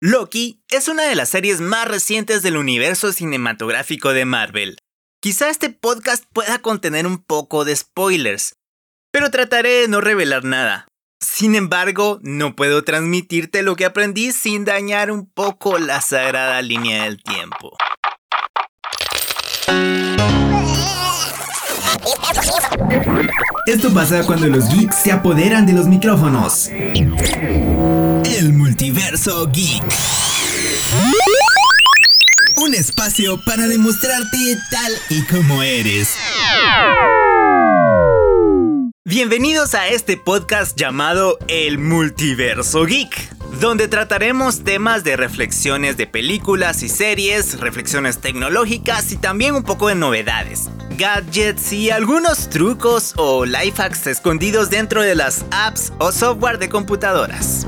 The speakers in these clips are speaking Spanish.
Loki es una de las series más recientes del universo cinematográfico de Marvel. Quizá este podcast pueda contener un poco de spoilers, pero trataré de no revelar nada. Sin embargo, no puedo transmitirte lo que aprendí sin dañar un poco la sagrada línea del tiempo. Esto pasa cuando los geeks se apoderan de los micrófonos. El multiverso geek. Un espacio para demostrarte tal y como eres. Bienvenidos a este podcast llamado El Multiverso Geek, donde trataremos temas de reflexiones de películas y series, reflexiones tecnológicas y también un poco de novedades, gadgets y algunos trucos o life hacks escondidos dentro de las apps o software de computadoras.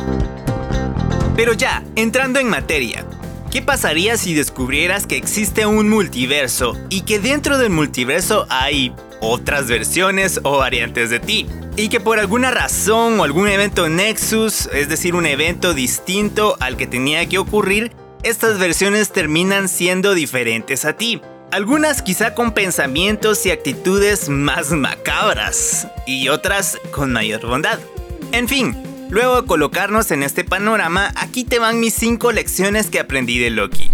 Pero ya, entrando en materia, ¿Qué pasaría si descubrieras que existe un multiverso y que dentro del multiverso hay otras versiones o variantes de ti. Y que por alguna razón o algún evento Nexus, es decir, un evento distinto al que tenía que ocurrir, estas versiones terminan siendo diferentes a ti. Algunas quizá con pensamientos y actitudes más macabras y otras con mayor bondad. En fin, luego de colocarnos en este panorama, aquí te van mis 5 lecciones que aprendí de Loki.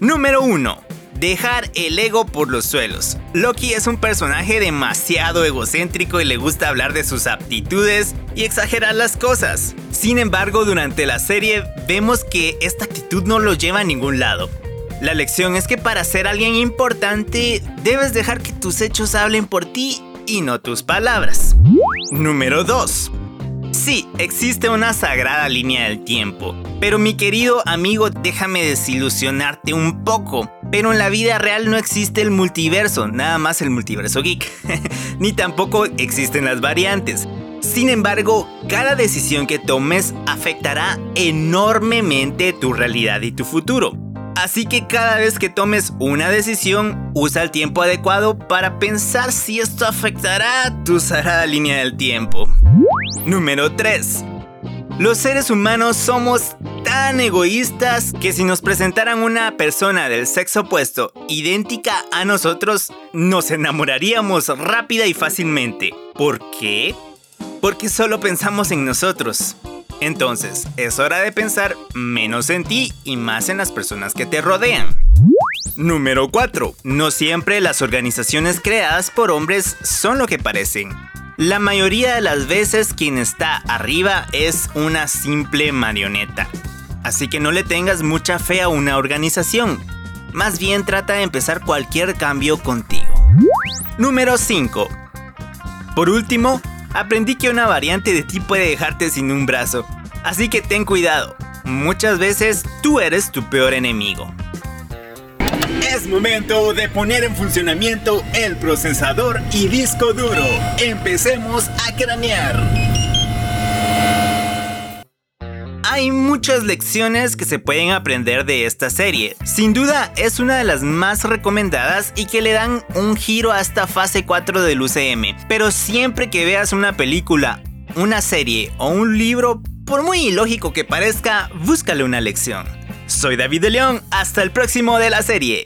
Número 1 dejar el ego por los suelos. Loki es un personaje demasiado egocéntrico y le gusta hablar de sus aptitudes y exagerar las cosas. Sin embargo, durante la serie vemos que esta actitud no lo lleva a ningún lado. La lección es que para ser alguien importante debes dejar que tus hechos hablen por ti y no tus palabras. Número 2. Sí, existe una sagrada línea del tiempo, pero mi querido amigo, déjame desilusionarte un poco. Pero en la vida real no existe el multiverso, nada más el multiverso geek, ni tampoco existen las variantes. Sin embargo, cada decisión que tomes afectará enormemente tu realidad y tu futuro. Así que cada vez que tomes una decisión, usa el tiempo adecuado para pensar si esto afectará tu sagrada línea del tiempo. Número 3. Los seres humanos somos tan egoístas que si nos presentaran una persona del sexo opuesto idéntica a nosotros, nos enamoraríamos rápida y fácilmente. ¿Por qué? Porque solo pensamos en nosotros. Entonces, es hora de pensar menos en ti y más en las personas que te rodean. Número 4. No siempre las organizaciones creadas por hombres son lo que parecen. La mayoría de las veces quien está arriba es una simple marioneta. Así que no le tengas mucha fe a una organización. Más bien trata de empezar cualquier cambio contigo. Número 5. Por último, aprendí que una variante de ti puede dejarte sin un brazo. Así que ten cuidado. Muchas veces tú eres tu peor enemigo. Es momento de poner en funcionamiento el procesador y disco duro. Empecemos a cranear. Hay muchas lecciones que se pueden aprender de esta serie. Sin duda es una de las más recomendadas y que le dan un giro hasta fase 4 del UCM. Pero siempre que veas una película, una serie o un libro, por muy ilógico que parezca, búscale una lección. Soy David de León, hasta el próximo de la serie.